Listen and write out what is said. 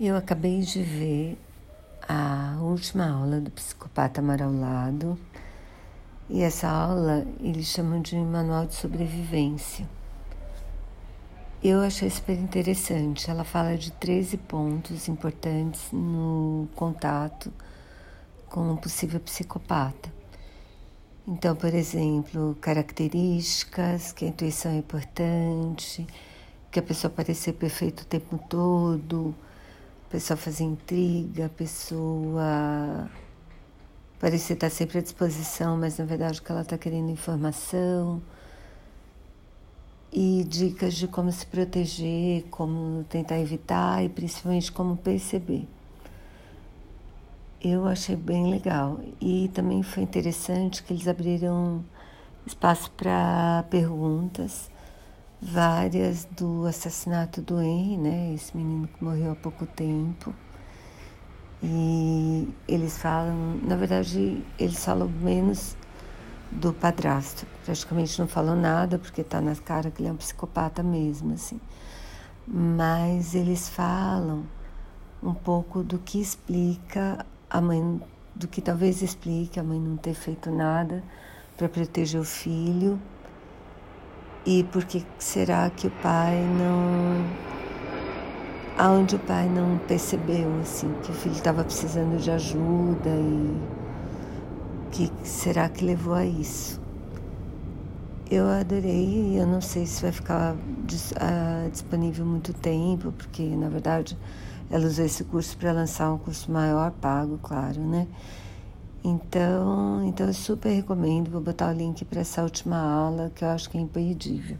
Eu acabei de ver a última aula do Psicopata Amar ao Lado e essa aula eles chamam de Manual de Sobrevivência. Eu achei super interessante. Ela fala de 13 pontos importantes no contato com um possível psicopata. Então, por exemplo, características, que a intuição é importante, que a pessoa parecer perfeita o tempo todo, pessoa fazer intriga, a pessoa parecer estar sempre à disposição, mas na verdade que ela está querendo é informação. E dicas de como se proteger, como tentar evitar e principalmente como perceber. Eu achei bem legal. E também foi interessante que eles abriram espaço para perguntas várias do assassinato do Henry, né? Esse menino que morreu há pouco tempo. E eles falam, na verdade, eles falam menos do padrasto. Praticamente não falam nada, porque está na cara que ele é um psicopata mesmo, assim. Mas eles falam um pouco do que explica a mãe, do que talvez explique a mãe não ter feito nada para proteger o filho e por que será que o pai não. Aonde o pai não percebeu assim que o filho estava precisando de ajuda e que será que levou a isso? Eu adorei, eu não sei se vai ficar uh, disponível muito tempo, porque na verdade ela usou esse curso para lançar um curso maior, pago, claro, né? Então, então eu super recomendo, vou botar o link para essa última aula que eu acho que é imperdível.